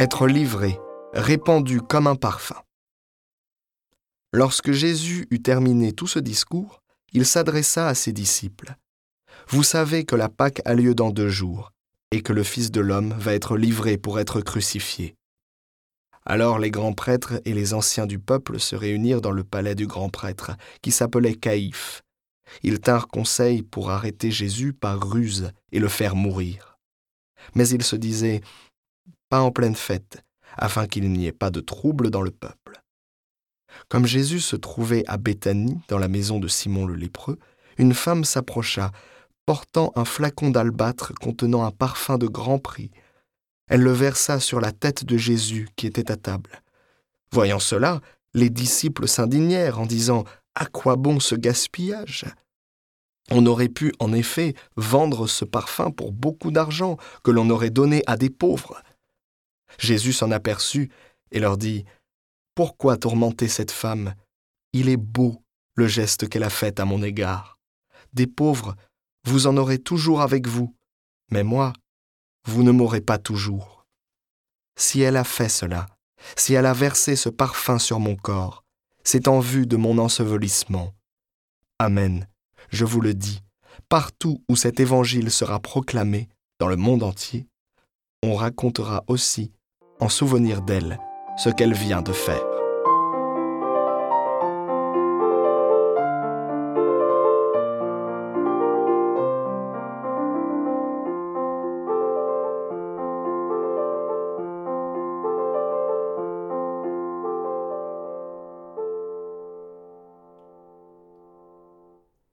être livré, répandu comme un parfum. Lorsque Jésus eut terminé tout ce discours, il s'adressa à ses disciples. Vous savez que la Pâque a lieu dans deux jours, et que le Fils de l'homme va être livré pour être crucifié. Alors les grands prêtres et les anciens du peuple se réunirent dans le palais du grand prêtre, qui s'appelait Caïphe. Ils tinrent conseil pour arrêter Jésus par ruse et le faire mourir. Mais ils se disaient En pleine fête, afin qu'il n'y ait pas de trouble dans le peuple. Comme Jésus se trouvait à Béthanie, dans la maison de Simon le lépreux, une femme s'approcha, portant un flacon d'albâtre contenant un parfum de grand prix. Elle le versa sur la tête de Jésus qui était à table. Voyant cela, les disciples s'indignèrent en disant À quoi bon ce gaspillage? On aurait pu, en effet, vendre ce parfum pour beaucoup d'argent que l'on aurait donné à des pauvres. Jésus s'en aperçut et leur dit Pourquoi tourmenter cette femme? Il est beau le geste qu'elle a fait à mon égard. Des pauvres, vous en aurez toujours avec vous, mais moi, vous ne m'aurez pas toujours. Si elle a fait cela, si elle a versé ce parfum sur mon corps, c'est en vue de mon ensevelissement. Amen, je vous le dis, partout où cet évangile sera proclamé, dans le monde entier, on racontera aussi, en souvenir d'elle, ce qu'elle vient de faire.